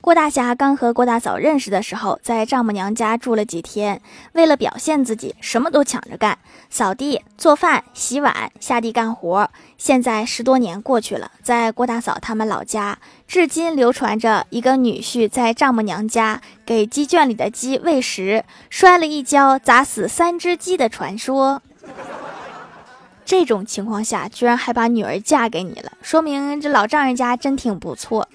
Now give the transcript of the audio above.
郭大侠刚和郭大嫂认识的时候在丈母娘家住了几天为了表现自己什么都抢着干扫地做饭洗碗下地干活。现在十多年过去了在郭大嫂他们老家至今流传着一个女婿在丈母娘家给鸡圈里的鸡喂食摔了一跤砸死三只鸡的传说。这种情况下居然还把女儿嫁给你了说明这老丈人家真挺不错。